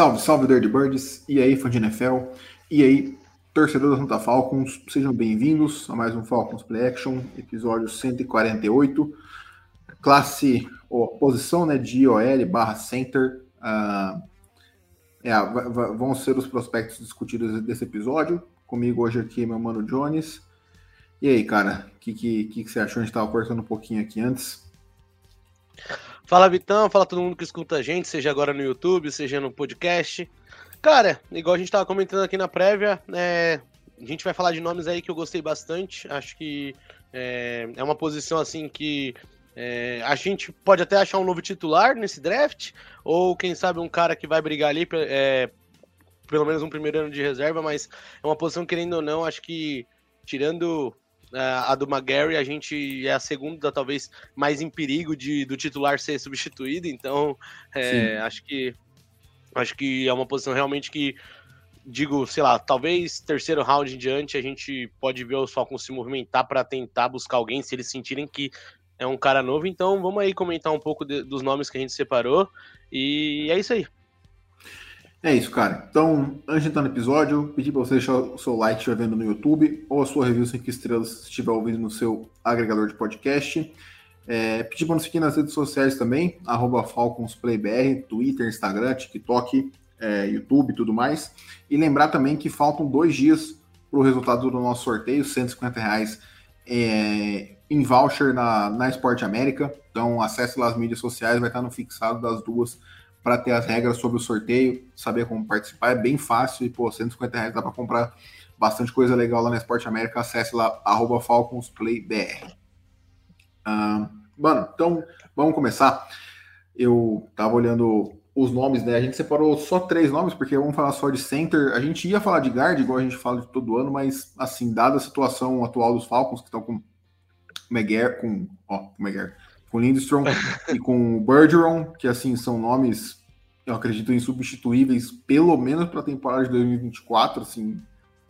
Salve, salve, Dirty Birds. E aí, fã de NFL? E aí, torcedor da Santa Falcons? Sejam bem-vindos a mais um Falcons Play Action, episódio 148. Classe, ou posição né, de IOL barra center. Uh, é, vão ser os prospectos discutidos desse episódio. Comigo hoje aqui, meu mano Jones. E aí, cara, o que, que, que, você achou? A gente estava conversando um pouquinho aqui antes. Fala, Vitão. Fala todo mundo que escuta a gente, seja agora no YouTube, seja no podcast. Cara, igual a gente estava comentando aqui na prévia, é, a gente vai falar de nomes aí que eu gostei bastante. Acho que é, é uma posição assim que é, a gente pode até achar um novo titular nesse draft, ou quem sabe um cara que vai brigar ali, é, pelo menos um primeiro ano de reserva, mas é uma posição, querendo ou não, acho que tirando a do McGarry, a gente é a segunda, talvez, mais em perigo de, do titular ser substituído, então é, acho que acho que é uma posição realmente que digo, sei lá, talvez terceiro round em diante a gente pode ver os Falcons se movimentar para tentar buscar alguém se eles sentirem que é um cara novo. Então vamos aí comentar um pouco de, dos nomes que a gente separou. E é isso aí. É isso, cara. Então, antes de entrar no episódio, pedir para você deixar o seu like se estiver vendo no YouTube, ou a sua review 5 estrelas se estiver ouvindo no seu agregador de podcast. É, pedir para nos seguir nas redes sociais também, FalconsPlayBR, Twitter, Instagram, TikTok, é, YouTube e tudo mais. E lembrar também que faltam dois dias para o resultado do nosso sorteio, 150 reais é, em voucher na, na Esporte América. Então, acesse lá as mídias sociais, vai estar no fixado das duas para ter as regras sobre o sorteio, saber como participar. É bem fácil e, pô, 150 reais dá para comprar bastante coisa legal lá na Esporte América. Acesse lá, arroba FalconsPlayBR. Uh, mano, então vamos começar. Eu tava olhando os nomes, né? A gente separou só três nomes, porque vamos falar só de center. A gente ia falar de guard, igual a gente fala de todo ano, mas, assim, dada a situação atual dos Falcons, que estão com McGarr, com, ó, com McGarr, com Lindstrom e com Bergeron, que assim são nomes, eu acredito, insubstituíveis, pelo menos para a temporada de 2024. Assim,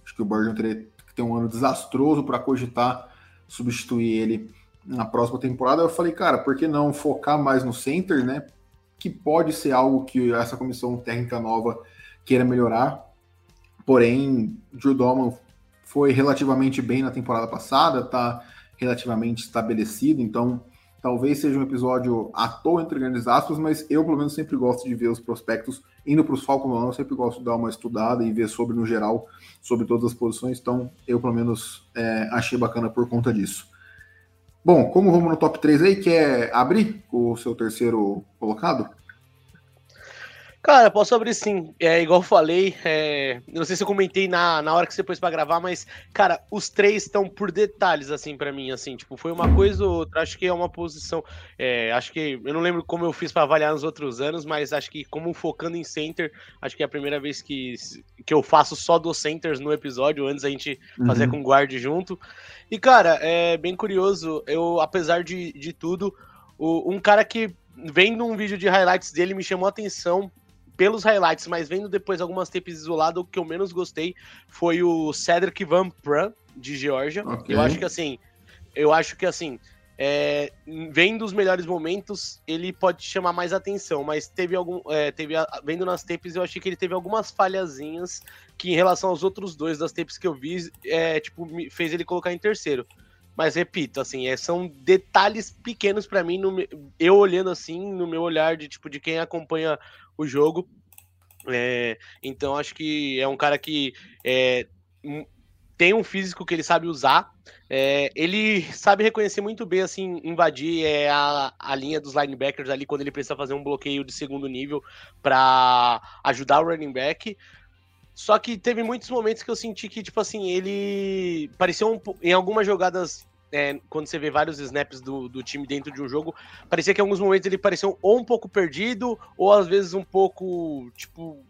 acho que o Bergeron teria que ter um ano desastroso para cogitar substituir ele na próxima temporada. Eu falei, cara, por que não focar mais no center, né? Que pode ser algo que essa comissão técnica nova queira melhorar. Porém, Drew Dolman foi relativamente bem na temporada passada, tá relativamente estabelecido, então talvez seja um episódio à toa entre grandes aspas, mas eu pelo menos sempre gosto de ver os prospectos indo para os Falcons eu sempre gosto de dar uma estudada e ver sobre no geral, sobre todas as posições, então eu pelo menos é, achei bacana por conta disso. Bom, como vamos no top 3 aí, quer abrir o seu terceiro colocado? Cara, posso abrir sim. É igual eu falei, é... não sei se eu comentei na, na hora que você pôs para gravar, mas, cara, os três estão por detalhes, assim, para mim, assim, tipo, foi uma coisa ou outra. Acho que é uma posição. É, acho que. Eu não lembro como eu fiz para avaliar nos outros anos, mas acho que, como focando em center, acho que é a primeira vez que, que eu faço só dos centers no episódio, antes a gente uhum. fazer com guard junto. E, cara, é bem curioso, eu, apesar de, de tudo, o, um cara que vendo um vídeo de highlights dele me chamou a atenção pelos highlights, mas vendo depois algumas tapes isoladas, o que eu menos gostei foi o Cedric Van Pran, de Georgia. Okay. Eu acho que assim, eu acho que assim, é, vendo os melhores momentos, ele pode chamar mais atenção, mas teve algum. É, teve, vendo nas tapes, eu achei que ele teve algumas falhazinhas que, em relação aos outros dois das tapes que eu vi, é, tipo, fez ele colocar em terceiro. Mas repito, assim, é, são detalhes pequenos para mim, no, eu olhando assim, no meu olhar de tipo de quem acompanha o jogo. É, então acho que é um cara que é, tem um físico que ele sabe usar. É, ele sabe reconhecer muito bem, assim, invadir é, a, a linha dos linebackers ali quando ele precisa fazer um bloqueio de segundo nível para ajudar o running back. Só que teve muitos momentos que eu senti que, tipo assim, ele parecia um, em algumas jogadas é, quando você vê vários snaps do, do time dentro de um jogo, parecia que em alguns momentos ele pareceu ou um pouco perdido, ou às vezes um pouco, tipo,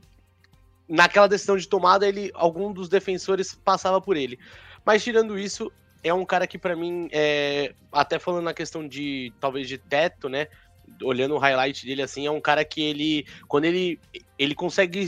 naquela decisão de tomada, ele algum dos defensores passava por ele. Mas tirando isso, é um cara que para mim, é, até falando na questão de talvez de teto, né? Olhando o highlight dele assim, é um cara que ele, quando ele, ele consegue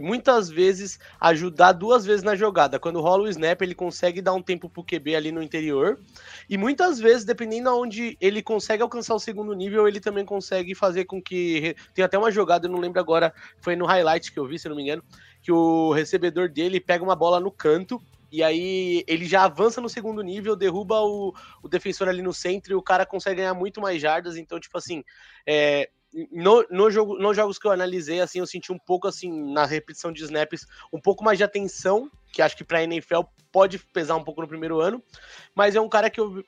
muitas vezes ajudar duas vezes na jogada. Quando rola o snap, ele consegue dar um tempo pro QB ali no interior. E muitas vezes, dependendo aonde ele consegue alcançar o segundo nível, ele também consegue fazer com que. Tem até uma jogada, eu não lembro agora, foi no highlight que eu vi, se não me engano, que o recebedor dele pega uma bola no canto. E aí ele já avança no segundo nível, derruba o, o defensor ali no centro e o cara consegue ganhar muito mais jardas. Então, tipo assim, é, no, no jogo, nos jogos que eu analisei, assim, eu senti um pouco assim na repetição de snaps, um pouco mais de atenção, que acho que para NFL pode pesar um pouco no primeiro ano, mas é um cara que eu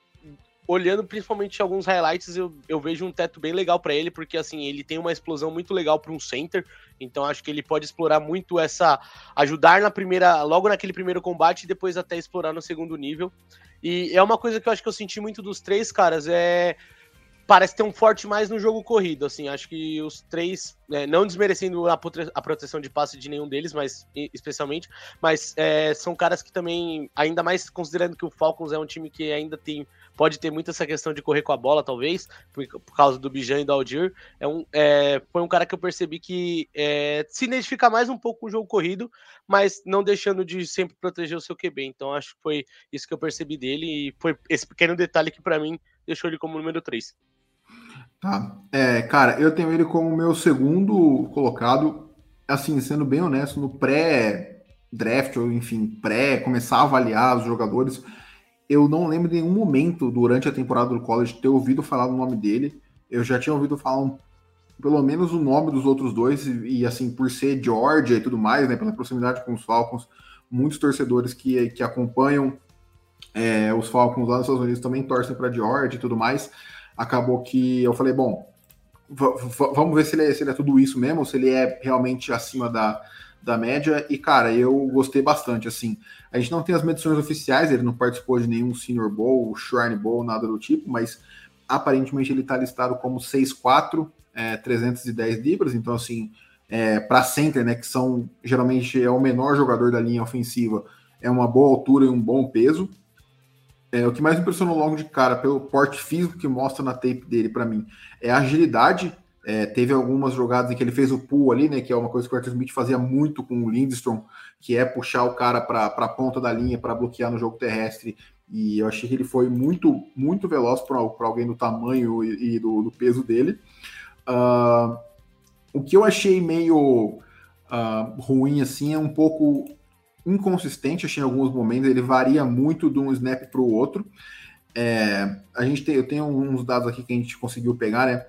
olhando principalmente alguns highlights, eu, eu vejo um teto bem legal para ele, porque assim, ele tem uma explosão muito legal para um center, então acho que ele pode explorar muito essa ajudar na primeira, logo naquele primeiro combate e depois até explorar no segundo nível. E é uma coisa que eu acho que eu senti muito dos três caras, é parece ter um forte mais no jogo corrido, assim, acho que os três, é, não desmerecendo a, a, proteção de passe de nenhum deles, mas especialmente, mas é, são caras que também, ainda mais considerando que o Falcons é um time que ainda tem, pode ter muito essa questão de correr com a bola, talvez, por, por causa do Bijan e do Aldir, é um, é, foi um cara que eu percebi que é, se identifica mais um pouco com o jogo corrido, mas não deixando de sempre proteger o seu QB, então acho que foi isso que eu percebi dele, e foi esse pequeno detalhe que para mim deixou ele como número 3. Tá. É, cara, eu tenho ele como meu segundo colocado, assim, sendo bem honesto, no pré-draft, ou enfim, pré começar a avaliar os jogadores, eu não lembro de nenhum momento durante a temporada do college ter ouvido falar do nome dele. Eu já tinha ouvido falar um, pelo menos o nome dos outros dois, e, e assim, por ser Georgia e tudo mais, né, pela proximidade com os Falcons, muitos torcedores que, que acompanham é, os Falcons lá nos Estados Unidos também torcem para Georgia e tudo mais acabou que eu falei, bom, vamos ver se ele, é, se ele, é, tudo isso mesmo, se ele é realmente acima da, da média. E, cara, eu gostei bastante, assim. A gente não tem as medições oficiais, ele não participou de nenhum Senior Bowl, Shrine Bowl, nada do tipo, mas aparentemente ele está listado como 6'4", é, 310 libras, então, assim, é, para center, né, que são, geralmente, é o menor jogador da linha ofensiva, é uma boa altura e um bom peso. É, o que mais impressionou logo de cara, pelo porte físico que mostra na tape dele para mim, é a agilidade. É, teve algumas jogadas em que ele fez o pull ali, né? Que é uma coisa que o Arthur Smith fazia muito com o Lindstrom, que é puxar o cara para a ponta da linha para bloquear no jogo terrestre. E eu achei que ele foi muito, muito veloz para alguém do tamanho e, e do, do, peso dele. Uh, o que eu achei meio uh, ruim assim é um pouco inconsistente, achei em alguns momentos, ele varia muito de um snap para o outro. É, a gente tem, eu tenho uns dados aqui que a gente conseguiu pegar, né?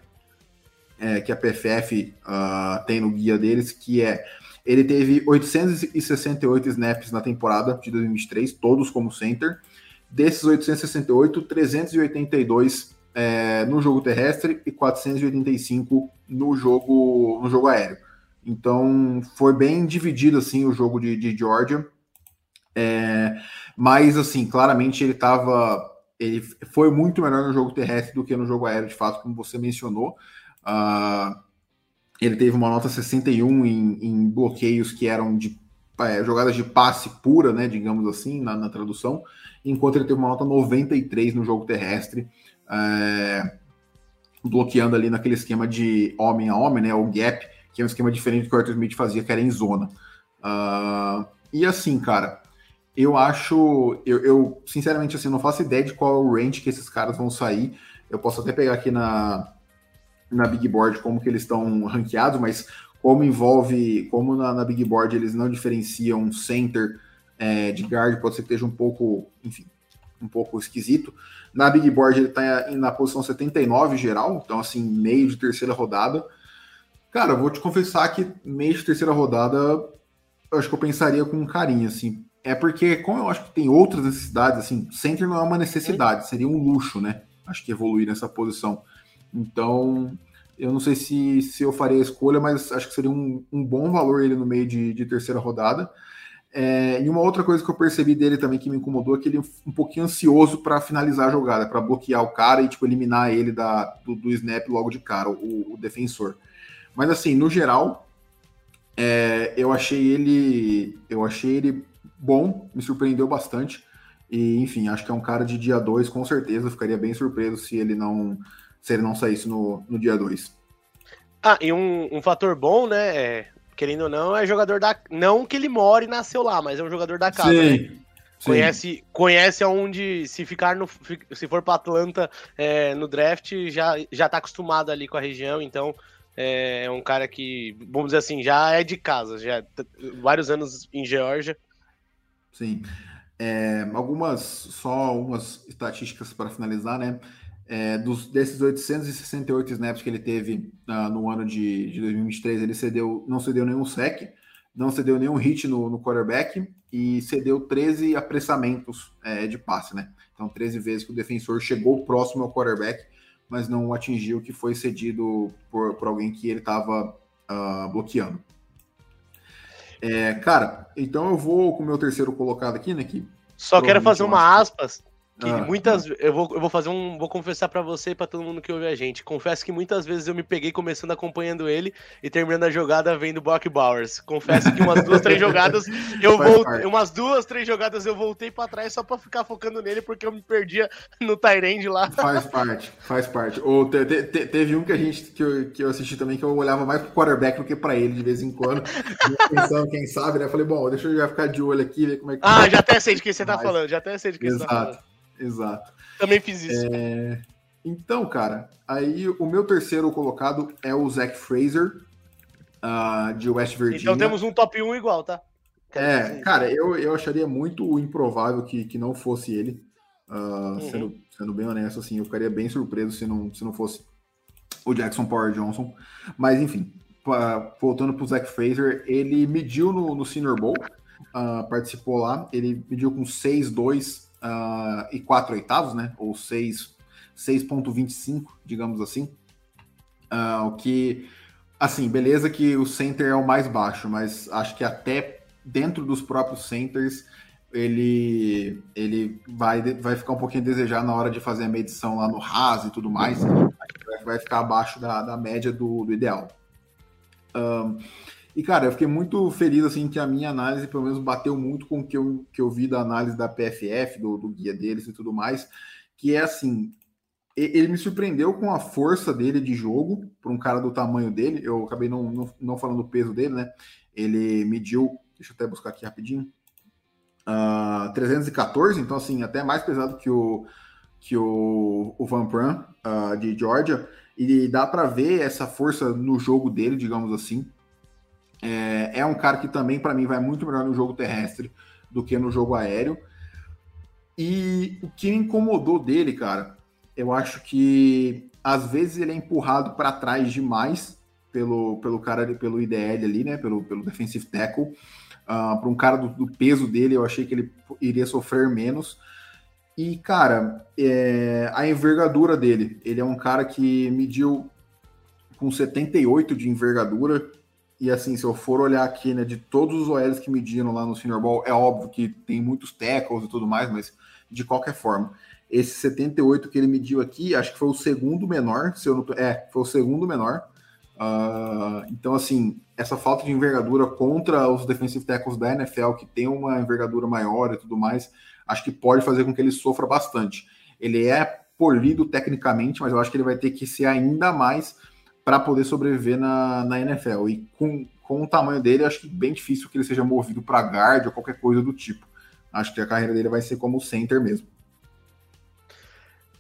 É, que a PFF uh, ah, tem no guia deles, que é ele teve 868 snaps na temporada de 2023, todos como center. Desses 868, 382 é, no jogo terrestre e 485 no jogo, no jogo aéreo. Então foi bem dividido assim o jogo de, de Georgia. É, mas assim, claramente ele estava. Ele foi muito melhor no jogo terrestre do que no jogo aéreo, de fato, como você mencionou. Uh, ele teve uma nota 61 em, em bloqueios que eram de é, jogadas de passe pura, né, digamos assim, na, na, tradução, enquanto ele teve uma nota 93 no jogo terrestre, é, bloqueando ali naquele esquema de homem a homem, né, o gap, que é um esquema diferente do que o Arthur Smith fazia, que era em zona. Uh, e assim, cara, eu acho, eu, eu, sinceramente assim, não faço ideia de qual o range que esses caras vão sair. Eu posso até pegar aqui na, na Big Board como que eles estão ranqueados, mas como envolve, como na, na Big Board eles não diferenciam center é, de guard, pode ser que esteja um pouco, enfim, um pouco esquisito. Na Big Board ele está na posição 79 geral, então assim, meio de terceira rodada. Cara, vou te confessar que meio de terceira rodada, eu acho que eu pensaria com carinho, assim. É porque, como eu acho que tem outras necessidades, assim, center não é uma necessidade, seria um luxo, né? Acho que evoluir nessa posição. Então, eu não sei se, se eu faria a escolha, mas acho que seria um, um bom valor ele no meio de, de terceira rodada. É, e uma outra coisa que eu percebi dele também que me incomodou é que ele é um pouquinho ansioso para finalizar a jogada, para bloquear o cara e tipo, eliminar ele da, do, do snap logo de cara, o, o defensor. Mas assim, no geral, É, eu achei ele. Eu achei ele bom, me surpreendeu bastante. E, enfim, acho que é um cara de dia 2, com certeza. Eu ficaria bem surpreso se ele não, se ele não saísse no, no dia 2. Ah, e um, um fator bom, né? É, querendo ou não, é jogador da. Não que ele more e nasceu lá, mas é um jogador da casa. Sim. Né? Conhece, conhece aonde, se ficar no. Se for para Atlanta é, no draft, já, já tá acostumado ali com a região, então é, um cara que, vamos dizer assim, já é de casa, já vários anos em Geórgia. Sim. É, algumas, só algumas estatísticas para finalizar, né? É, dos, desses 868 snaps que ele teve uh, no ano de, de 2023, ele cedeu, não cedeu nenhum sec, não cedeu nenhum hit no, no quarterback e cedeu 13 apressamentos é, de passe, né? Então, 13 vezes que o defensor chegou próximo ao quarterback, mas não atingiu que foi cedido por, por alguém que ele estava uh, ah, bloqueando. É, cara, então eu vou com o meu terceiro colocado aqui, né? Que Só quero fazer uma aspas ah, muitas eu vou eu vou fazer um vou confessar para você e para todo mundo que ouve a gente. Confesso que muitas vezes eu me peguei começando acompanhando ele e terminando a jogada vendo Brock Bowers. Confesso que umas duas três jogadas eu voltei, umas duas três jogadas eu voltei para trás só para ficar focando nele porque eu me perdia no Tyrande lá. Faz parte, faz parte. Ou te, te, teve um que a gente que eu, que eu assisti também que eu olhava mais pro quarterback do que para ele de vez em quando, pensando quem sabe, né? Falei, bom, deixa eu já ficar de olho aqui ver como é que Ah, já até sei de quem você tá falando, já até sei de quem Exato. você tá falando. Exato. Também fiz isso. É... Então, cara, aí o meu terceiro colocado é o Zach Fraser, uh, de West Virginia. Então temos um top 1 igual, tá? É, cara, eu, eu acharia muito improvável que, que não fosse ele. Uh, uhum. sendo, sendo bem honesto, assim, eu ficaria bem surpreso se não, se não fosse o Jackson Power Johnson. Mas, enfim, pra, voltando pro Zach Fraser, ele mediu no, no Senior Bowl, uh, participou lá, ele mediu com 6'2", uh, e 4 oitavos, né? Ou 6,25, digamos assim. Uh, o que, assim, beleza que o center é o mais baixo, mas acho que até dentro dos próprios centers ele, ele vai, vai ficar um pouquinho a desejar na hora de fazer a medição lá no RAS e tudo mais. Vai ficar abaixo da, da média do, do ideal. Um, e, cara, eu fiquei muito feliz, assim, que a minha análise, pelo menos, bateu muito com o que eu, que eu vi da análise da PFF, do, do guia deles e tudo mais, que é, assim, ele me surpreendeu com a força dele de jogo, para um cara do tamanho dele, eu acabei não, não, não falando o peso dele, né? Ele mediu, deixa eu até buscar aqui rapidinho, uh, ah, 314, então, assim, até mais pesado que o, que o, o Van Pran, uh, de Georgia, e dá para ver essa força no jogo dele, digamos assim, é, é um cara que também, para mim, vai muito melhor no jogo terrestre do que no jogo aéreo. E o que me incomodou dele, cara, eu acho que às vezes ele é empurrado para trás demais pelo, pelo cara, pelo IDL ali, né? Pelo, pelo defensive tackle. Uh, ah, para um cara do, do, peso dele, eu achei que ele iria sofrer menos. E, cara, é, a envergadura dele, ele é um cara que mediu com 78 de envergadura, e assim, se eu for olhar aqui, né, de todos os OLs que mediram lá no Senior Ball, é óbvio que tem muitos tackles e tudo mais, mas de qualquer forma, esse 78 que ele mediu aqui, acho que foi o segundo menor, se eu não tô, é, foi o segundo menor. Uh, então, assim, essa falta de envergadura contra os defensive tackles da NFL, que tem uma envergadura maior e tudo mais, acho que pode fazer com que ele sofra bastante. Ele é polido tecnicamente, mas eu acho que ele vai ter que ser ainda mais para poder sobreviver na, na NFL. E com, com o tamanho dele, acho bem difícil que ele seja movido para guard ou qualquer coisa do tipo. Acho que a carreira dele vai ser como center mesmo.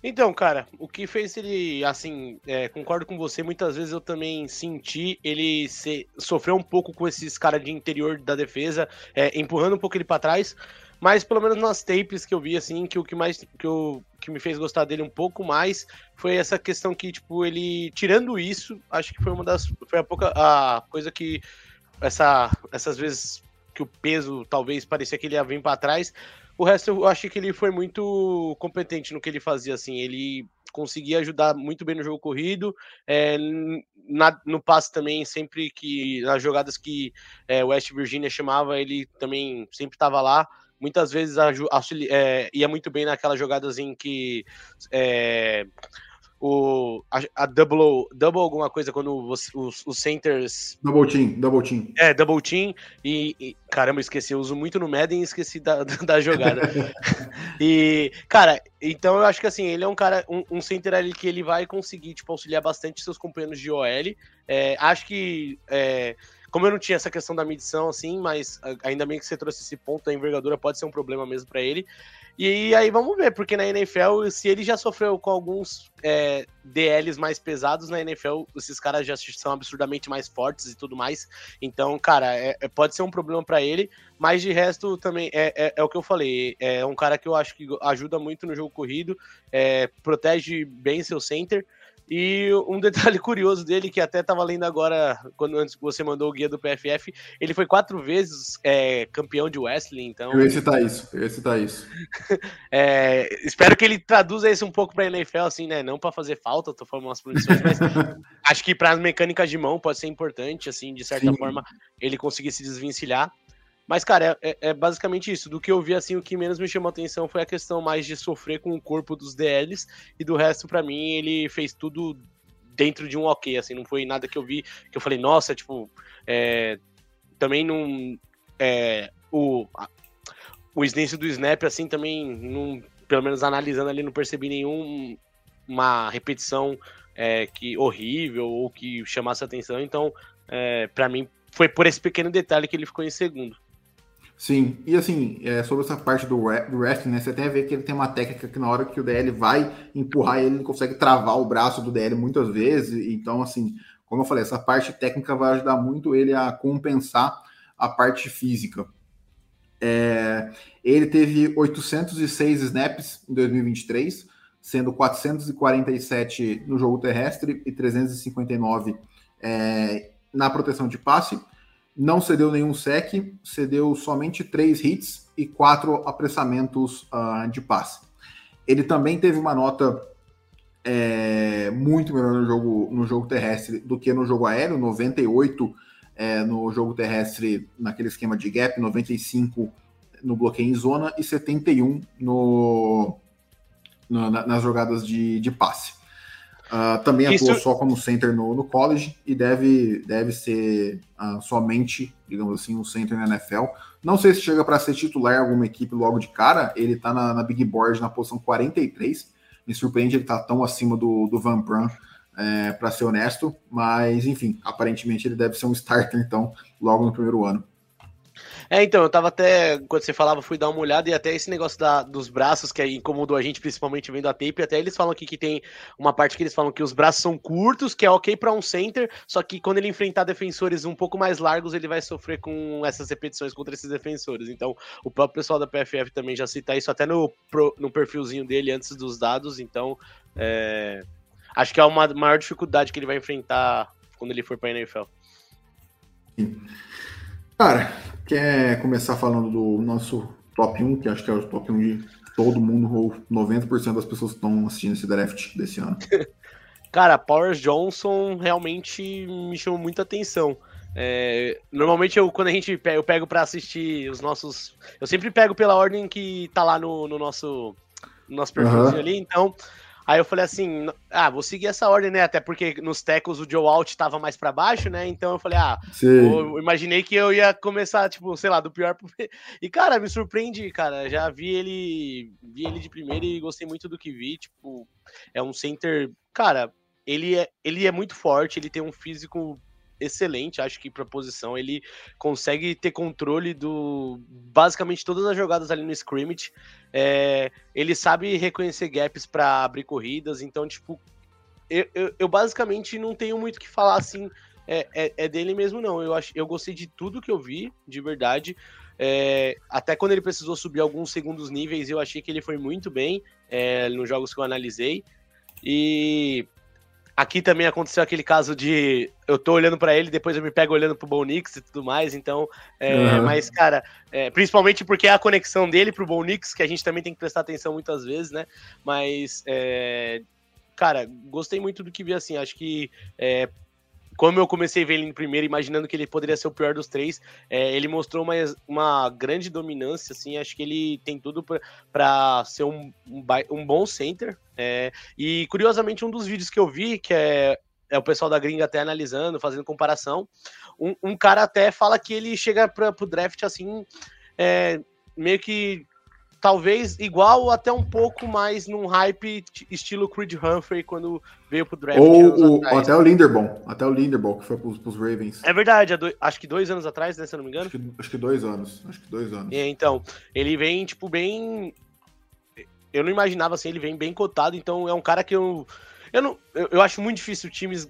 Então, cara, o que fez ele, assim, é, concordo com você, muitas vezes eu também senti ele se, sofrer um pouco com esses caras de interior da defesa, é, empurrando um pouco ele para trás, mas pelo menos nas tapes que eu vi, assim, que o que mais que, eu, que me fez gostar dele um pouco mais foi essa questão que, tipo, ele, tirando isso, acho que foi uma das. Foi a pouca a coisa que essa, essas vezes que o peso talvez parecia que ele ia vir para trás. O resto eu achei que ele foi muito competente no que ele fazia, assim. Ele conseguia ajudar muito bem no jogo corrido, é, na, no passe também, sempre que nas jogadas que é, West Virginia chamava, ele também sempre estava lá muitas vezes é, ia muito bem naquelas jogadas em que é, o, a, a, double, double alguma coisa quando você, os, os centers. Double team, double team. É, double team. E, e caramba, esqueci, eu uso muito no Madden e esqueci da, da jogada. e, cara, então eu acho que assim, ele é um cara, um, um center ali que ele vai conseguir, tipo, auxiliar bastante seus companheiros de OL. É, acho que. É, como eu não tinha essa questão da medição, assim, mas ainda bem que você trouxe esse ponto, a envergadura pode ser um problema mesmo para ele. E aí vamos ver, porque na NFL, se ele já sofreu com alguns é, DLs mais pesados, na NFL esses caras já são absurdamente mais fortes e tudo mais. Então, cara, é, é pode ser um problema para ele, mas de resto também é, é, é, o que eu falei. É um cara que eu acho que ajuda muito no jogo corrido, é, protege bem seu center. E um detalhe curioso dele, que até estava lendo agora, quando antes você mandou o guia do PFF, ele foi quatro vezes é, campeão de Wesley, então... Eu ia citar isso, eu ia citar isso. é, espero que ele traduza isso um pouco para NFL, assim, né, não para fazer falta, tô falando umas produções, mas acho que para as mecânicas de mão pode ser importante, assim, de certa Sim. forma, ele conseguir se desvencilhar. Mas, cara, é, é, é, basicamente isso. Do que eu vi, assim, o que menos me chamou atenção foi a questão mais de sofrer com o corpo dos DLs. E do resto, para mim, ele fez tudo dentro de um ok, assim. Não foi nada que eu vi que eu falei, nossa, tipo. É, também não. É, o, a, o início do snap, assim, também, não, pelo menos analisando ali, não percebi nenhum uma repetição é, que horrível ou que chamasse atenção. Então, é, para mim, foi por esse pequeno detalhe que ele ficou em segundo. Sim, e assim, é, sobre essa parte do, do wrestling, né, você até vê que ele tem uma técnica que na hora que o DL vai empurrar ele, ele consegue travar o braço do DL muitas vezes, então assim, como eu falei, essa parte técnica vai ajudar muito ele a compensar a parte física. É, ele teve 806 snaps em 2023, sendo 447 no jogo terrestre e 359 é, na proteção de passe não cedeu nenhum sec, cedeu somente três hits e quatro apressamentos uh, de passe. Ele também teve uma nota é, muito melhor no jogo, no jogo terrestre do que no jogo aéreo, 98 é, no jogo terrestre naquele esquema de gap, 95 no bloqueio em zona e 71 no, no na, nas jogadas de, de passe. Uh, também Isso... atuou só como center no, no college e deve, deve ser uh, somente, digamos assim, um center na NFL. Não sei se chega para ser titular em alguma equipe logo de cara. Ele está na, na, Big Board na posição 43. Me surpreende ele estar tá tão acima do, do Van Pran, é, para ser honesto. Mas, enfim, aparentemente ele deve ser um starter, então, logo no primeiro ano. É, então, eu tava até, quando você falava, fui dar uma olhada e até esse negócio da, dos braços que incomodou a gente, principalmente vendo a tape, até eles falam aqui que tem uma parte que eles falam que os braços são curtos, que é ok para um center, só que quando ele enfrentar defensores um pouco mais largos, ele vai sofrer com essas repetições contra esses defensores. Então, o próprio pessoal da PFF também já cita isso até no, no perfilzinho dele antes dos dados, então é, acho que é uma maior dificuldade que ele vai enfrentar quando ele for para NFL. Sim. Cara, quer começar falando do nosso top 1, que acho que é o top 1 de todo mundo, ou 90% das pessoas que estão assistindo esse draft desse ano? Cara, Powers Johnson realmente me chamou muita atenção. É, normalmente eu, quando a gente pega, eu pego para assistir os nossos. Eu sempre pego pela ordem que tá lá no, no nosso, no nosso perfilzinho uhum. ali, então Aí eu falei assim, ah, vou seguir essa ordem, né? Até porque nos tecos o Joe Alt tava mais para baixo, né? Então eu falei, ah, eu imaginei que eu ia começar, tipo, sei lá, do pior pro... E, cara, me surpreende, cara. Já vi ele, vi ele de primeira e gostei muito do que vi. Tipo, é um center, cara, ele é, ele é muito forte, ele tem um físico excelente, acho que para posição ele consegue ter controle do basicamente todas as jogadas ali no scrimmage. É, ele sabe reconhecer gaps para abrir corridas, então tipo eu, eu, eu, basicamente não tenho muito que falar assim. É, é, é, dele mesmo não. Eu acho, eu gostei de tudo que eu vi, de verdade. É, até quando ele precisou subir alguns segundos níveis, eu achei que ele foi muito bem é, nos jogos que eu analisei. E Aqui também aconteceu aquele caso de eu tô olhando para ele, depois eu me pego olhando pro Bonix e tudo mais, então, é, uhum. mas, cara, é, principalmente porque é a conexão dele pro Bonix, que a gente também tem que prestar atenção muitas vezes, né? Mas, é, cara, gostei muito do que vi assim, acho que é, como eu comecei ver ele em primeiro, imaginando que ele poderia ser o pior dos três, é, ele mostrou uma, uma grande dominância, assim, acho que ele tem tudo para ser um, um, um, bom center. É, e curiosamente, um dos vídeos que eu vi, que é, é o pessoal da gringa até analisando, fazendo comparação, um, um cara até fala que ele chega para o draft assim, é, meio que talvez igual ou até um pouco mais num hype estilo Creed Humphrey quando veio pro draft. Ou o, até o Linderbaum, até o Linderbaum que foi pros, pros Ravens. É verdade, acho que dois anos atrás, né, se eu não me engano. Acho que, acho que dois anos, acho que dois anos. É, então, ele vem, tipo, bem... Eu não imaginava, assim, ele vem bem cotado, então é um cara que eu... Eu, não, eu, eu acho muito difícil times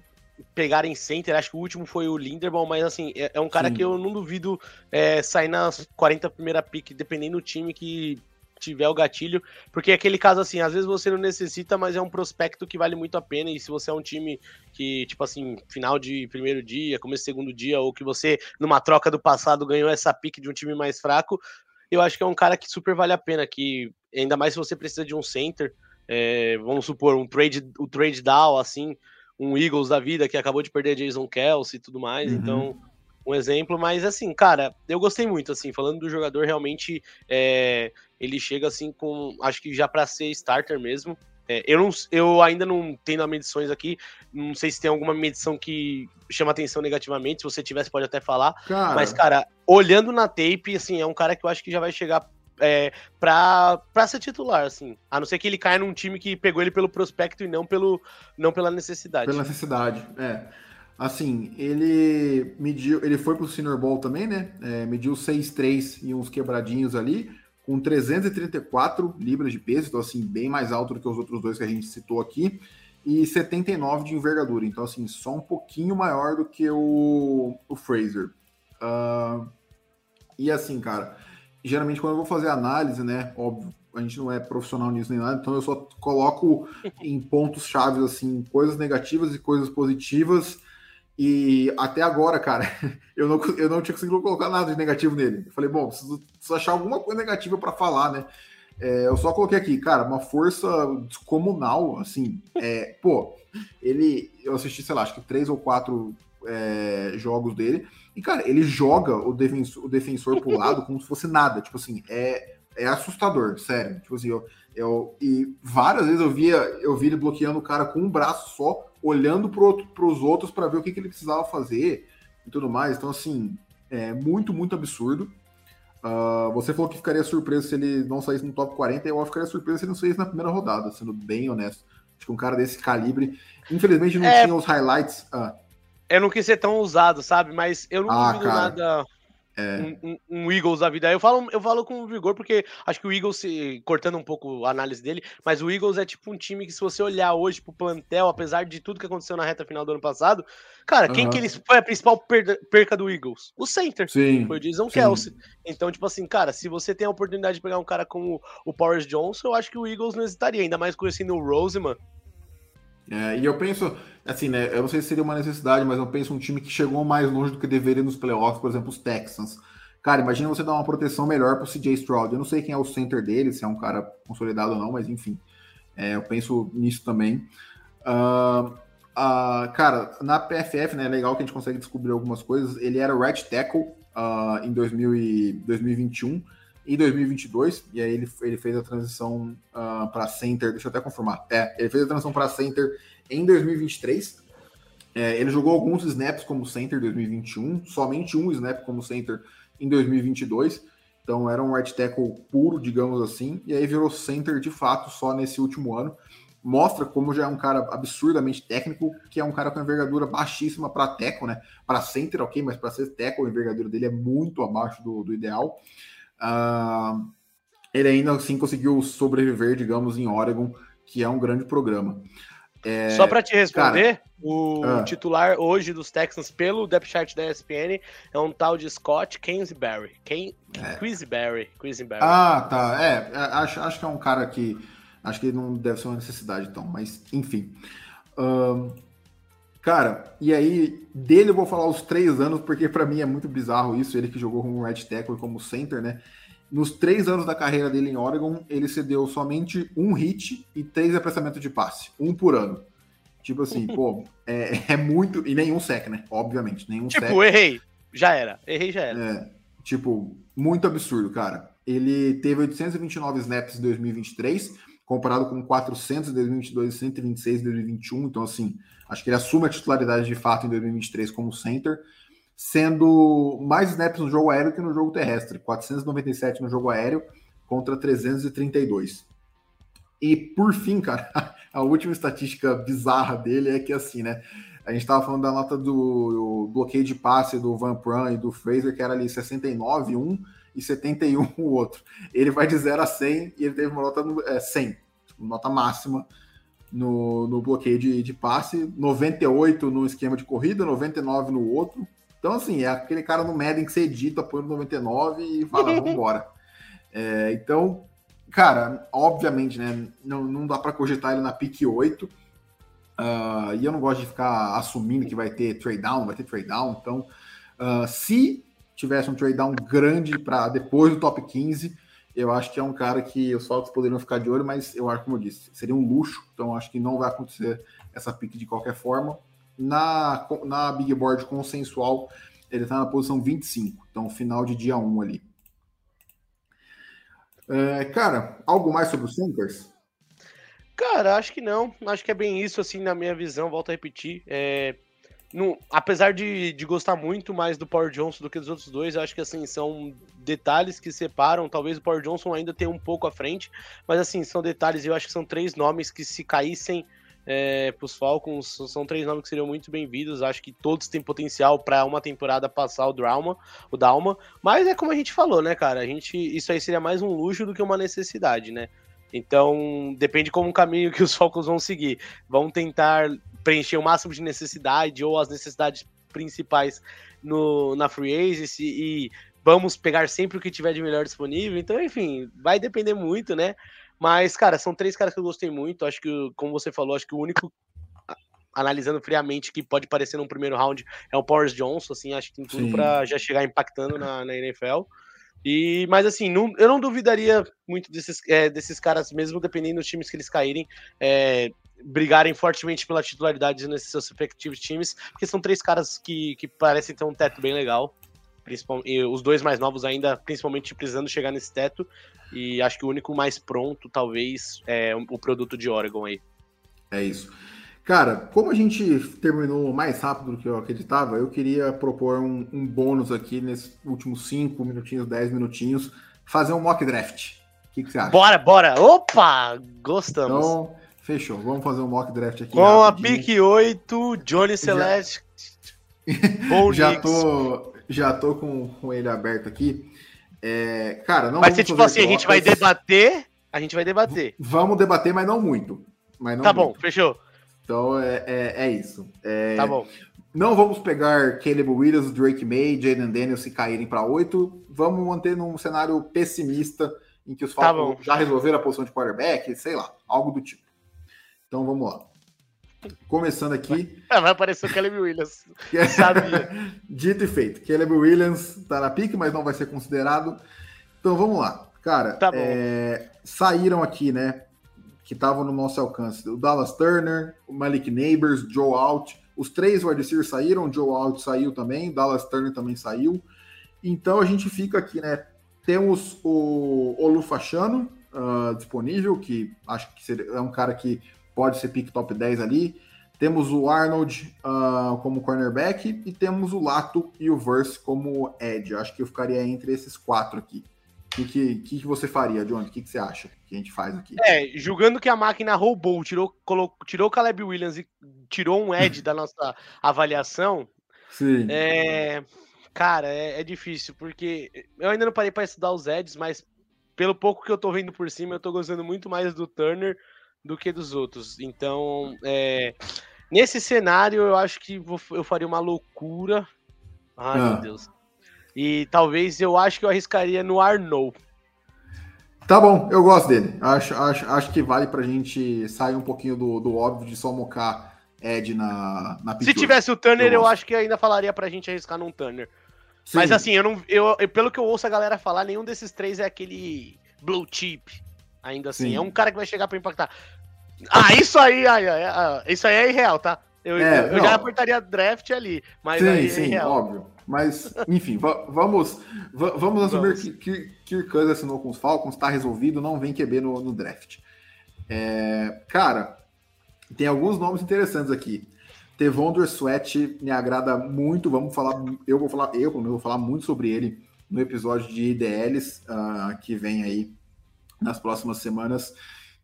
pegarem center, acho que o último foi o Linderbaum, mas assim, é, é um cara Sim. que eu não duvido é, sair nas 40 primeira pick, dependendo do time que tiver o gatilho, porque é aquele caso assim, às vezes você não necessita, mas é um prospecto que vale muito a pena, e se você é um time que, tipo assim, final de primeiro dia, começo de segundo dia, ou que você, numa troca do passado, ganhou essa pique de um time mais fraco, eu acho que é um cara que super vale a pena, que ainda mais se você precisa de um center, é, vamos supor, um trade, o um trade down, assim, um Eagles da vida que acabou de perder Jason Kelsey e tudo mais, uhum. então um exemplo, mas assim, cara, eu gostei muito, assim, falando do jogador, realmente é, ele chega assim com, acho que já para ser starter mesmo. É, eu, não, eu ainda não tenho medições aqui, não sei se tem alguma medição que chama atenção negativamente, se você tivesse pode até falar, cara... mas cara, olhando na tape, assim, é um cara que eu acho que já vai chegar é, pra, pra ser titular, assim. A não ser que ele caia num time que pegou ele pelo prospecto e não, pelo, não pela necessidade. Pela necessidade, é. Assim, ele mediu, ele foi pro Senior Bowl também, né? É, mediu 6'3 e uns quebradinhos ali, com 334 libras de peso, então assim, bem mais alto do que os outros dois que a gente citou aqui, e 79 de envergadura, então assim, só um pouquinho maior do que o, o Fraser. Uh, e assim, cara, geralmente quando eu vou fazer análise, né, óbvio, a gente não é profissional nisso nem nada, então eu só coloco em pontos chaves assim, coisas negativas e coisas positivas e até agora, cara, eu não, eu não tinha conseguido colocar nada de negativo nele. Eu falei, bom, preciso, preciso achar alguma coisa negativa para falar, né? É, eu só coloquei aqui, cara, uma força descomunal, assim. É, pô, ele. Eu assisti, sei lá, acho que três ou quatro é, jogos dele. E, cara, ele joga o defensor, o defensor pro lado como se fosse nada. Tipo assim, é, é assustador, sério. Tipo assim, eu, eu, e várias vezes eu via, eu vi ele bloqueando o cara com um braço só olhando para os outros para ver o que, que, ele precisava fazer e tudo mais. Então, assim, é muito, muito absurdo. Uh, você falou que ficaria surpreso se ele não saísse no top 40, eu ficaria surpreso se ele não saísse na primeira rodada, sendo bem honesto. Acho que um cara desse calibre, infelizmente não é... tinha os highlights. Ah. Eu não quis ser tão usado, sabe? Mas eu não ah, duvido cara. nada é. Um, um, Eagles da vida. Eu falo, eu falo com vigor porque acho que o Eagles, cortando um pouco a análise dele, mas o Eagles é tipo um time que, se você olhar hoje pro plantel, apesar de tudo que aconteceu na reta final do ano passado, cara, uhum. quem que eles foi a principal perda, perca do Eagles? O center. Sim. Foi o Jason Kelsey. Então, tipo assim, cara, se você tem a oportunidade de pegar um cara como o Powers Johnson, eu acho que o Eagles não hesitaria, ainda mais conhecendo o Roseman. É, e eu penso, assim, né? Eu não sei se seria uma necessidade, mas eu penso um time que chegou mais longe do que deveria nos playoffs, por exemplo, os Texans. Cara, imagina você dar uma proteção melhor para o CJ Stroud. Eu não sei quem é o center dele, se é um cara consolidado ou não, mas enfim, é, eu penso nisso também. Uh, uh, cara, na PFF, né, é legal que a gente consegue descobrir algumas coisas. Ele era right tackle uh, em 2000 e 2021 e 2022, e aí ele, ele fez a transição uh, para center, deixa eu até confirmar. É, ele fez a transição para center em 2023. É, ele jogou alguns snaps como center em 2021, somente um snap como center em 2022. Então era um right tackle puro, digamos assim, e aí virou center de fato só nesse último ano. Mostra como já é um cara absurdamente técnico, que é um cara com envergadura baixíssima para tackle, né? Para center, ok, mas para ser tackle, a envergadura dele é muito abaixo do, do ideal. Uh, ele ainda assim conseguiu sobreviver, digamos, em Oregon, que é um grande programa. É, Só para te responder, cara, o uh, titular hoje dos Texans pelo depth chart da ESPN é um tal de Scott Kingsbury. Ken, é. Ah, tá. É, acho, acho que é um cara que. Acho que não deve ser uma necessidade, então, mas enfim. Um, Cara, e aí, dele eu vou falar os três anos, porque para mim é muito bizarro isso, ele que jogou como right tackle como center, né? Nos três anos da carreira dele em Oregon, ele cedeu somente um hit e três apressamentos de passe, um por ano. Tipo assim, pô, é, é, muito. E nenhum sec, né? Obviamente. Nenhum tipo, sec. errei. Já era. Errei, já era. É, tipo, muito absurdo, cara. Ele teve 829 snaps em 2023, comparado com 400 em 2022 e 126 em 2021. Então, assim, acho que ele assume a titularidade de fato em 2023 como center, sendo mais snaps no jogo aéreo que no jogo terrestre. 497 no jogo aéreo contra 332. E por fim, cara, a última estatística bizarra dele é que assim, né? A gente estava falando da nota do bloqueio de passe do Van Pran e do Fraser, que era ali 69, um e 71 o outro. Ele vai de 0 a 100 e ele teve uma nota é, 100, tipo, nota máxima no, no bloqueio de, de passe, 98 no esquema de corrida, 99 no outro. Então, assim, é aquele cara no Madden que você edita, põe no 99 e fala, vamos embora. É, então, cara, obviamente, né, não, não dá para cogitar ele na pick 8, Uh, e eu não gosto de ficar assumindo que vai ter trade down, vai ter trade down. Então, uh, se tivesse um trade down grande para depois do top 15, eu acho que é um cara que os Falcons poderiam ficar de olho, mas eu acho, como eu disse, seria um luxo. Então, acho que não vai acontecer essa pick de qualquer forma. Na, na Big Board consensual, ele está na posição 25, então final de dia 1 ali. É, cara, algo mais sobre os Sinkers? Cara, acho que não. Acho que é bem isso, assim, na minha visão. Volto a repetir. É, no, apesar de, de gostar muito mais do Power Johnson do que dos outros dois, acho que assim são detalhes que separam. Talvez o Power Johnson ainda tenha um pouco à frente, mas assim são detalhes. Eu acho que são três nomes que se caíssem é, para os Falcons são três nomes que seriam muito bem-vindos. Acho que todos têm potencial para uma temporada passar o Dalma, o Dalma. Mas é como a gente falou, né, cara? A gente isso aí seria mais um luxo do que uma necessidade, né? Então, depende como o caminho que os Falcons vão seguir. Vão tentar preencher o máximo de necessidade ou as necessidades principais no, na free agency e vamos pegar sempre o que tiver de melhor disponível. Então, enfim, vai depender muito, né? Mas, cara, são três caras que eu gostei muito. Acho que, como você falou, acho que o único analisando friamente que pode parecer num primeiro round é o Powers Johnson, assim, acho que tem tudo para já chegar impactando na, na NFL. E, mas assim, não, eu não duvidaria muito desses, é, desses caras, mesmo dependendo dos times que eles caírem, é, brigarem fortemente pela titularidade nesses seus respectivos times, porque são três caras que, que parecem ter um teto bem legal. E os dois mais novos ainda, principalmente precisando chegar nesse teto. E acho que o único mais pronto, talvez, é o produto de Oregon aí. É isso. Cara, como a gente terminou mais rápido do que eu acreditava, eu queria propor um, um bônus aqui nesses últimos 5 minutinhos, 10 minutinhos, fazer um mock draft. O que, que, você acha? Bora, bora! Opa! Gostamos. Então, fechou. Vamos fazer um mock draft aqui. Com a pick 8, Johnny Celeste. Já, já tô, já tô com, com ele aberto aqui. É, cara, não Vai ser tipo assim, a gente vai debater, a gente vai debater. Vamos debater, mas não muito. Mas não tá muito. bom, fechou. Então é, é, é isso. É, tá bom. Não vamos pegar Caleb Williams, Drake May, Jaden Daniels se caírem para oito. Vamos manter num cenário pessimista em que os tá Falcons tá já resolveram a posição de quarterback, sei lá, algo do tipo. Então vamos lá. Começando aqui. vai aparecer o Caleb Williams. Sabia. Dito e feito. Caleb Williams tá na pique, mas não vai ser considerado. Então vamos lá. Cara, tá é, saíram aqui, né? que estavam no nosso alcance. O Dallas Turner, o Malik Neighbors, Joe Alt. Os três wide receivers saíram, Joe Alt saiu também, o Dallas Turner também saiu. Então a gente fica aqui, né? Temos o Olufachano uh, disponível, que acho que seria, é um cara que pode ser pick top 10 ali. Temos o Arnold uh, como cornerback e temos o Lato e o Verse como edge. Acho que eu ficaria entre esses quatro aqui. O que, que, que, você faria, John? O que, que você acha que a gente faz aqui? É, julgando que a máquina roubou, tirou, colocou, tirou o Caleb Williams e tirou um edge da nossa avaliação. Sim. É, cara, é, é, difícil, porque eu ainda não parei para estudar os edges, mas pelo pouco que eu tô vendo por cima, eu tô gostando muito mais do Turner do que dos outros. Então, é, nesse cenário, eu acho que vou, eu faria uma loucura. Ai, ah. meu Deus. E talvez eu acho que eu arriscaria no Arnold. Tá bom, eu gosto dele. Acho, acho, acho que vale pra gente sair um pouquinho do, do óbvio de só mocar Ed na, na Se tivesse o Turner, eu, eu acho que ainda falaria pra gente arriscar num Turner. Sim. Mas assim, eu não, eu, pelo que eu ouço a galera falar, nenhum desses três é aquele blue chip. Ainda assim, Sim. é um cara que vai chegar para impactar. Ah, isso aí, aí, isso aí é irreal, tá? Eu, É, eu, já apertaria draft ali, mas sim, aí é sim, irreal. óbvio. Mas, enfim, va- vamos, va- vamos assumir Vamos. que Kirk Cousins assinou com os Falcons, tá resolvido, não vem QB no, no draft. É, cara, tem alguns nomes interessantes aqui. Tevondre Sweat me agrada muito, vamos falar, eu vou falar, eu pelo menos vou falar muito sobre ele no episódio de IDLs ah, que vem aí nas próximas semanas.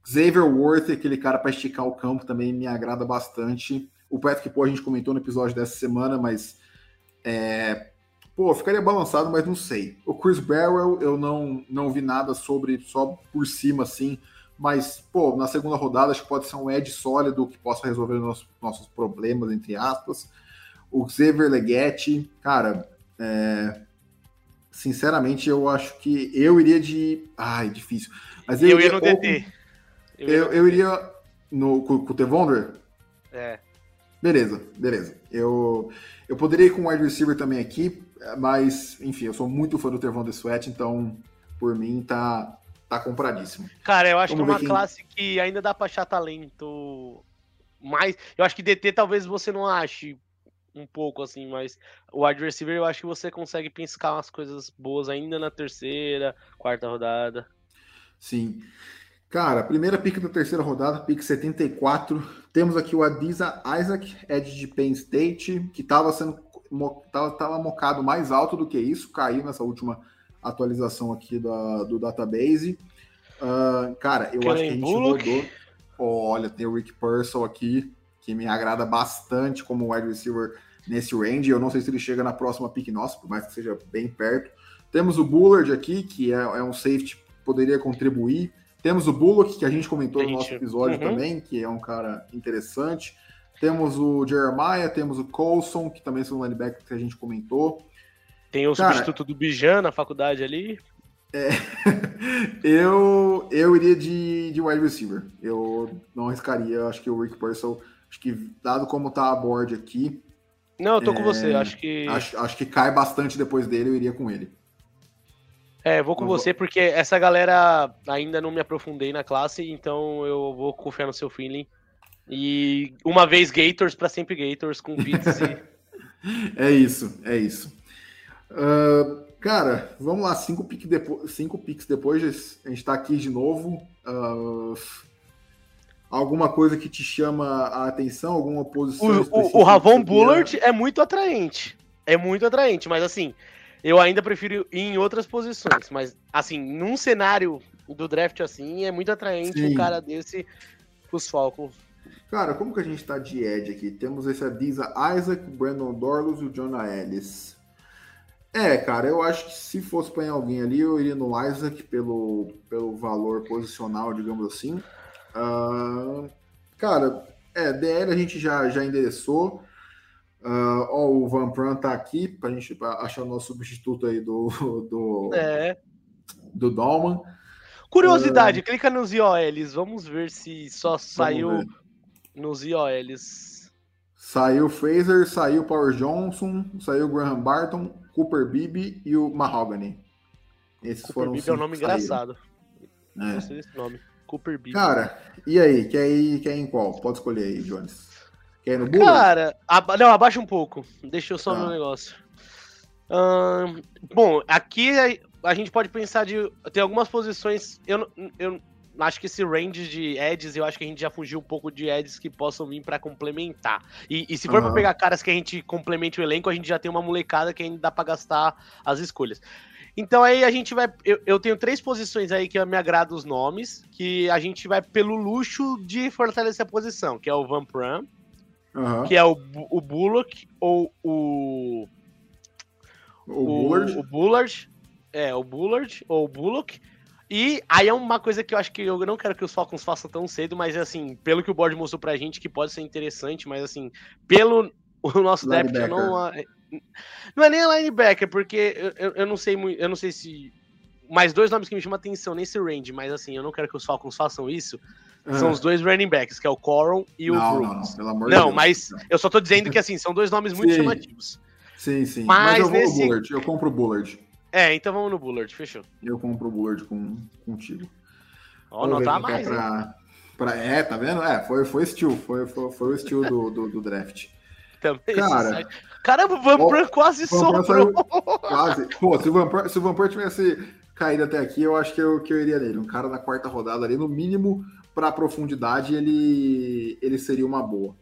Xavier Worth, aquele cara para esticar o campo, também me agrada bastante. O Patrick Poe a gente comentou no episódio dessa semana, mas é, pô, ficaria balançado, mas não sei. O Chris Barrel eu não, não vi nada sobre, só por cima assim, mas pô, na segunda rodada acho que pode ser um edge sólido que possa resolver os nossos, nossos problemas, entre aspas. O Xavier Leggett, cara, é, sinceramente eu acho que eu iria de. Ai, difícil. Mas Eu ia no ou com- DT. eu, eu iria no, com, com o Tevondre? É. Beleza, beleza. Eu, eu poderia ir com o wide receiver também aqui, mas, enfim, eu sou muito fã do Tevondre Sweat, então, por mim, tá, tá compradíssimo. Cara, eu acho Vamos que é uma quem- classe que ainda dá pra achar talento mais. Eu acho que DT talvez você não ache um pouco assim, mas o wide receiver eu acho que você consegue piscar umas coisas boas ainda na terceira, quarta rodada. Sim. Cara, primeira pick da terceira rodada, pick 74. Temos aqui o Adisa Isaac, Edge de Penn State, que estava sendo tava, tava mocado mais alto do que isso, caiu nessa última atualização aqui da, do database. Ah, cara, eu acho que a gente Bullock. rodou. Olha, tem o Rick Purcell aqui, que me agrada bastante como wide receiver nesse range. Eu não sei se ele chega na próxima pick nossa, por mais que seja bem perto. Temos o Bullard aqui, que é, é um safety que poderia contribuir. Temos o Bullock, que a gente comentou no nosso episódio uhum. também, que é um cara interessante. Temos o Jeremiah, temos o Colson, que também são linebacker que a gente comentou. Tem o Cara- substituto do Bijan na faculdade ali. eu, eu iria de, de wide receiver. Eu não arriscaria, acho que o Rick Purcell, acho que dado como tá a board aqui, Não, eu tô com É, você. Acho que. acho, acho que cai bastante depois dele, eu iria com ele. É, vou com você porque essa galera ainda não me aprofundei na classe, então eu vou confiar no seu feeling. E uma vez Gators pra sempre Gators com e. É isso, é isso. Ah, cara, vamos lá, cinco, pick depo cinco picks depois, a gente tá aqui de novo. Ah, alguma coisa que te chama a atenção? Alguma posição O, o, Ravon Bullard é muito atraente. É muito atraente, mas assim, eu ainda prefiro ir em outras posições. Mas, assim, num cenário do draft assim, é muito atraente Sim. um cara desse pros Falcons. Cara, como que a gente tá de Ed aqui? Temos esse Adisa Isaac, Brandon Dorlos e o Jonah Ellis. É, cara, eu acho que se fosse para alguém ali, eu iria no Isaac pelo, pelo valor posicional, digamos assim. Ah, cara, é, DL a gente já, já endereçou. Ah, ó, o Van Pran tá aqui pra gente achar o nosso substituto aí do, do, É. do Dolman. Curiosidade, clica nos IOLs. Vamos ver se só saiu ver. nos IOLs. Saiu Fraser, saiu Power Johnson, saiu Graham Barton, Cooper Bibi e o Mahogany. Esses Cooper foram os é um nome saíram. engraçado. É. Gostei desse nome. Cooper Beebe. Cara, e aí? Quer ir, quer ir em qual? Pode escolher aí, Jones. Quer ir no Bullard? Cara, aba- não, abaixa um pouco. Deixa eu só Tá. ver um negócio. Ahn, bom, aqui a, a gente pode pensar de. Tem algumas posições. Eu, não- eu acho que esse range de edges, eu acho que a gente já fugiu um pouco de edges que possam vir pra complementar. E, e se for pra Aham. pegar caras que a gente complemente o elenco, a gente já tem uma molecada que ainda dá pra gastar as escolhas. Então aí a gente vai. Eu, eu tenho três posições aí que me agradam os nomes, que a gente vai pelo luxo de fortalecer a posição, que é o Van Pram Aham. que é o, o Bullock ou o. O Bullard. O Bullard. É, o Bullard ou o Bullock. E aí é uma coisa que eu acho que eu não quero que os Falcons façam tão cedo, mas assim, pelo que o board mostrou pra gente, que pode ser interessante, mas assim, pelo o nosso eu não. Não é nem a linebacker, porque eu, eu, eu não sei muito. Eu não sei se. Mais dois nomes que me chamam a atenção nesse range, mas assim, eu não quero que os Falcons façam isso. São Ah. os dois running backs, que é o Coron e o não, Brooks. não, não, pelo amor de Não, Deus. mas eu só tô dizendo que assim, são dois nomes muito Sim. chamativos. Sim, sim. Mas, Mas eu vou nesse- no Bullard. Eu compro o Bullard. É, então vamos no Bullard, fechou. Eu compro o Bullard com, contigo. Ó, não tá mais, hein? pra, Pra, é, tá vendo? É, foi, foi estilo, foi, foi, foi o estilo do, do, do draft. Também Cara, Caramba, o Bran quase Van Bran sobrou. Quase. Pô, se o Vampir, se o tivesse caído até aqui, eu acho que eu, que eu iria nele. Um cara na quarta rodada ali, no mínimo, pra profundidade, ele, ele seria uma boa.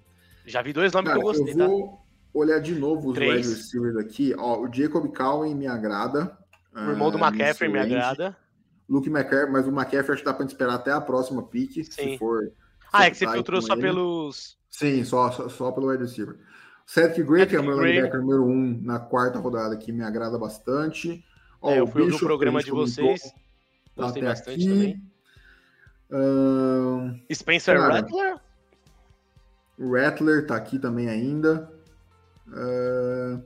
Já vi dois nomes Cara, que eu gostei, eu vou olhar de novo os Três. wide receivers aqui. Ó, o Jacob Cowen me agrada. tá? O irmão do Ah, McCaffrey me agrada. Luke McCaffrey, mas o McCaffrey acho que dá pra gente esperar até a próxima pick, Sim. se for. Ah, é que você filtrou só ele. pelos. Sim, só, só, só pelo wide receiver. Cedric Gray, que é o meu Gray. linebacker número um na quarta rodada aqui, me agrada bastante. Ó, É, eu fui no programa que de vocês. tá Gostei até bastante aqui. também. Ahn, Spencer Cara. Rattler? Rattler tá aqui também ainda. Ah,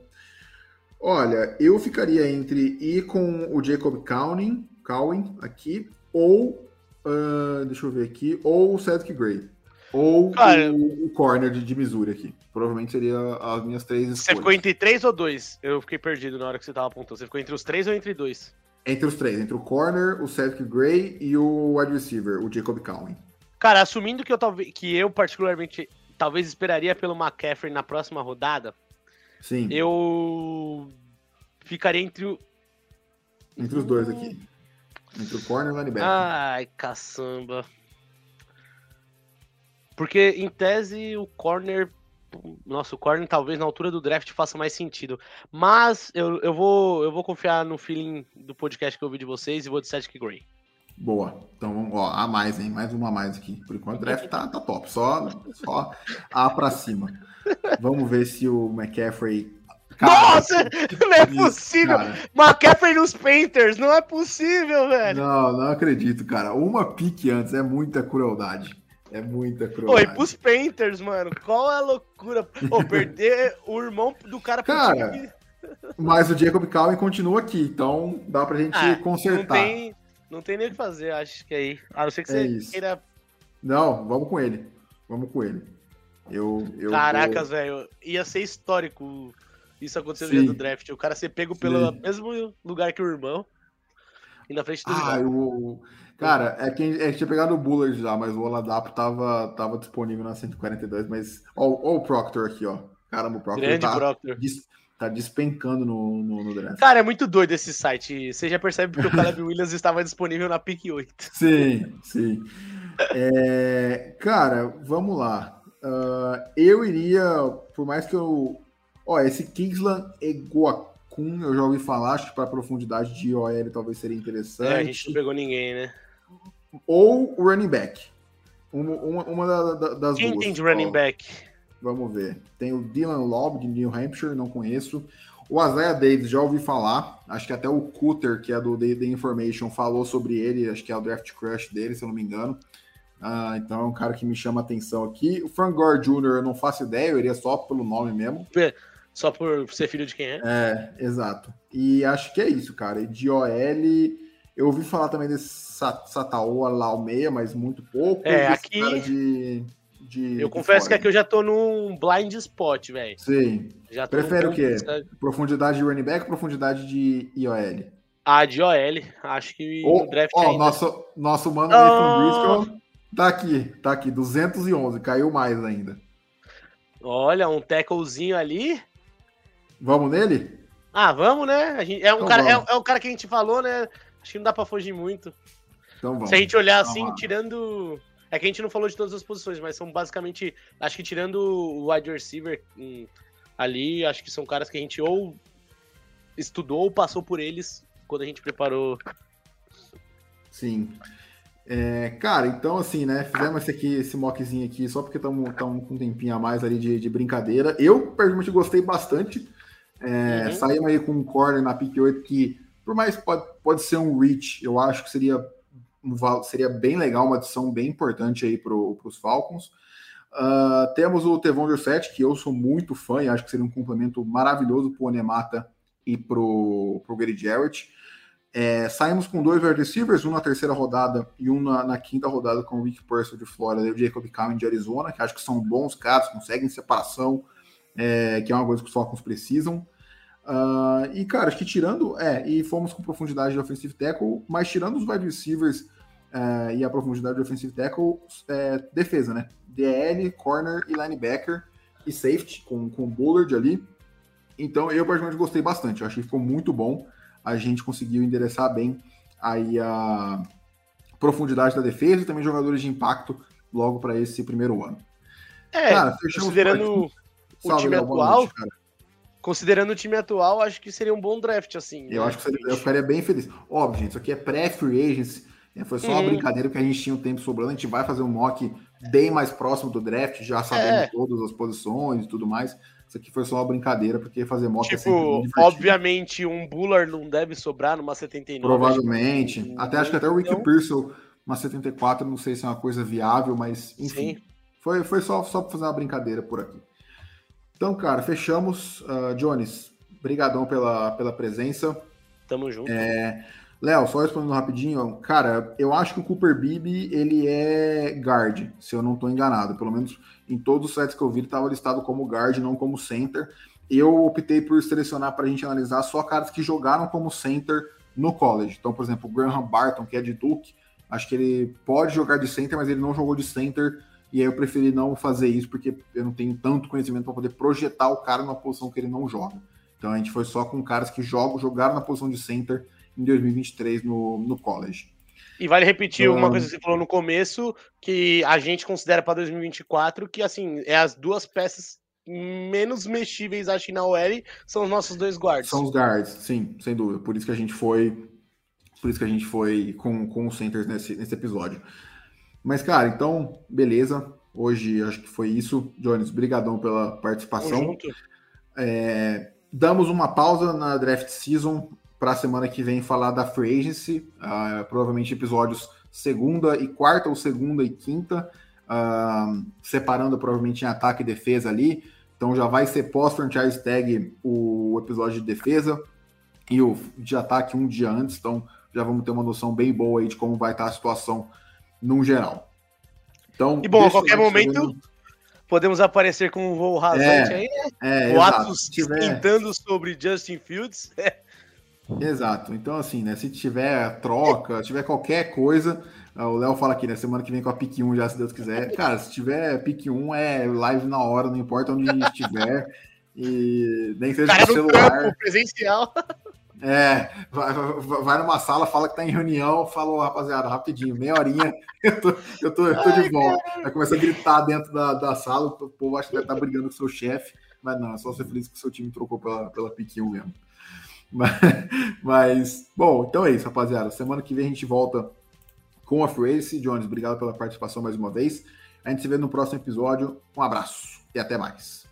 olha, eu ficaria entre ir com o Jacob Cowan, Cowan aqui, ou ah, deixa eu ver aqui, ou o Cedric Gray. Ou Cara. o, o corner de, de Missouri aqui. Provavelmente seria as minhas três Você escolhas. ficou entre três ou dois? Eu fiquei perdido na hora que você tava apontando. Você ficou entre os três ou entre dois? Entre os três, entre o corner, o Cedric Gray e o wide receiver, o Jacob Cowan. Cara, assumindo que eu talvez que eu particularmente talvez esperaria pelo McCaffrey na próxima rodada, Sim, eu ficaria entre o entre os dois aqui. Entre o corner e o linebacker. Ai, caçamba. Porque em tese o corner nossa, o corner talvez na altura do draft faça mais sentido. Mas eu, eu, vou, eu vou confiar no feeling do podcast que eu ouvi de vocês e vou de Cedric Gray. Boa. Então, ó, a mais, hein? Mais uma a mais aqui. Por enquanto, o draft tá, tá top. Só, só A pra cima. Vamos ver se o McCaffrey. Nossa! Não é possível! cara. McCaffrey nos Painters! Não é possível, velho! Não, não acredito, cara. Uma pique antes é muita crueldade. É muita Oi, crueldade. pros Painters, mano. Qual é a loucura? Pô, perder o irmão do cara pro Cara, time. Mas o Jacob Cowan continua aqui, então dá pra gente Ah, Não consertar. tem, não tem nem o que fazer, acho que aí. A não ser que É você isso. queira Não, vamos com ele. Vamos com ele. Eu, eu Caracas, velho, ia ser histórico isso acontecer no dia do draft. O cara ser pego pelo Sim. mesmo lugar que o irmão e na frente do Ah, rival. o. Cara, é que, é que tinha pegado o Bullard já, mas o Oladapo tava, tava disponível na 142, mas. Ó, ó o Proctor aqui, ó. Caramba, o Proctor Grande tá, Proctor. dis- tá despencando no, no, no draft. Cara, é muito doido esse site. Você já percebe porque o Caleb Williams estava disponível na pick 8. Sim, sim. É, cara, vamos lá. Ah, eu iria, por mais que eu. Ó, esse Kingsland Eguakun, eu já ouvi falar, acho que para profundidade de OL talvez seria interessante. É, a gente não pegou ninguém, né? Ou o running back. Uma, uma, uma da- da- das Quem duas. tem de running Ó, back? Vamos ver. Tem o Dylan Lobb de New Hampshire, não conheço. O Isaiah Davis, já ouvi falar. Acho que até o Cutter, que é do The Information, falou sobre ele. Acho que é o draft crush dele, se eu não me engano. Ah, então é um cara que me chama a atenção aqui. O Frank Gore Jr., eu não faço ideia, eu iria só pelo nome mesmo. Só por ser filho de quem é? É, exato. E acho que é isso, cara. E de OL, eu ouvi falar também desse Sa- Sataoa Laumeia, mas muito pouco. É, aqui- de, de- Eu confesso que aqui eu já tô num blind spot, velho. Sim. Já Prefere o quê? de- Profundidade de running back ou profundidade de IOL? Ah, de OL. Acho que Ó, no draft ó, ainda. nosso, nosso mano Oh! Nathan Briscoe tá aqui, tá aqui, 211, caiu mais ainda. Olha, um tacklezinho ali. Vamos nele? Ah, vamos, né? A gente, é, um Então cara, é, é um cara que a gente falou, né? Acho que não dá pra fugir muito. Então vamos. Se a gente olhar Vamos assim, lá. tirando. É que a gente não falou de todas as posições, mas são basicamente. Acho que tirando o wide receiver hum, ali, acho que são caras que a gente ou estudou ou passou por eles quando a gente preparou. Sim. É, cara, então assim, né? Fizemos esse aqui, esse mockzinho aqui, só porque estamos com um tempinho a mais ali de, de brincadeira. Eu, particularmente, gostei bastante. É, Uhum. Saímos aí com um corner na pick 8 que, por mais pode, pode ser um reach, eu acho que seria, um seria bem legal, uma adição bem importante aí para os Falcons. Ah, temos o Tevon Josette, que eu sou muito fã e acho que seria um complemento maravilhoso para o Onemata e para o Gary Jarrett. É, saímos com dois wide receivers, um na terceira rodada e um na, na quinta rodada com o Rick Purcell de Flórida e o Jacob Cowan de Arizona, que acho que são bons caras, conseguem separação, é, que é uma coisa que os Falcons precisam. Ah, e, cara, acho que tirando. É, e fomos com profundidade de offensive tackle, mas tirando os wide receivers uh, e a profundidade de offensive tackle, é, defesa, né? DL, corner e linebacker e safety, com, com o Bullard ali. Então, eu particularmente gostei bastante. Eu achei que ficou muito bom. A gente conseguiu endereçar bem aí a profundidade da defesa e também jogadores de impacto logo para esse primeiro ano. É, cara, considerando o time atual, noite, considerando o time atual, acho que seria um bom draft, assim. Eu né? acho que seria, eu ficaria bem feliz. Óbvio, gente, isso aqui é pré-free agency, né? foi só uhum. uma brincadeira que a gente tinha um tempo sobrando, a gente vai fazer um mock bem mais próximo do draft, já sabendo é. todas as posições e tudo mais. Isso aqui foi só uma brincadeira, porque fazer mock é tipo, é obviamente um Buller não deve sobrar numa 79. Provavelmente. Tipo, até acho que até o Rick então... Pearson, uma 74, não sei se é uma coisa viável, mas enfim. Sim. Foi, foi só, só para fazer uma brincadeira por aqui. Então, cara, fechamos. Uh, Jones, brigadão pela, pela presença. Tamo junto. É... Léo, só respondendo rapidinho, cara, eu acho que o Cooper Bibi, ele é guard, se eu não estou enganado. Pelo menos em todos os sites que eu vi, ele estava listado como guard, não como center. Eu optei por selecionar para a gente analisar só caras que jogaram como center no college. Então, por exemplo, o Graham Barton, que é de Duke, acho que ele pode jogar de center, mas ele não jogou de center. E aí eu preferi não fazer isso, porque eu não tenho tanto conhecimento para poder projetar o cara numa posição que ele não joga. Então a gente foi só com caras que jogam, jogaram na posição de center em 2023 no, no college. E vale repetir uma coisa que você falou no começo, que a gente considera para 2024 que assim, é as duas peças menos mexíveis, acho que na OL, são os nossos dois guards. São os guards, sim, sem dúvida. Por isso que a gente foi. Por isso que a gente foi com, com os centers nesse, nesse episódio. Mas, cara, então, beleza. Hoje acho que foi isso. Jones, brigadão pela participação. É, damos uma pausa na draft season para a semana que vem falar da Free Agency, uh, provavelmente episódios segunda e quarta, ou segunda e quinta, uh, separando provavelmente em ataque e defesa ali. Então já vai ser pós-franchise tag o episódio de defesa e o de ataque um dia antes, então já vamos ter uma noção bem boa aí de como vai estar a situação no geral. Então, e bom, a qualquer momento podemos aparecer com um voo rasante é, aí, né? É, Boatos tiver... sobre Justin Fields. Exato. Então, assim, né? Se tiver troca, se tiver qualquer coisa, o Léo fala aqui, né? Semana que vem com a pique 1 já, se Deus quiser. Cara, se tiver pique 1, é live na hora, não importa onde estiver. E nem seja Cara, no celular. Campo, presencial. É, vai, vai, numa sala, fala que tá em reunião, fala, rapaziada, rapidinho, meia horinha, eu tô, eu tô, eu tô de volta. Vai começar a gritar dentro da, da sala, o povo acha que vai estar tá brigando com o seu chefe, mas não, é só ser feliz que o seu time trocou pela, pela 1 mesmo. Mas, mas, bom, então é isso, rapaziada. Semana que vem a gente volta com a Free. Jones, obrigado pela participação mais uma vez. A gente se vê no próximo episódio. Um abraço e até mais.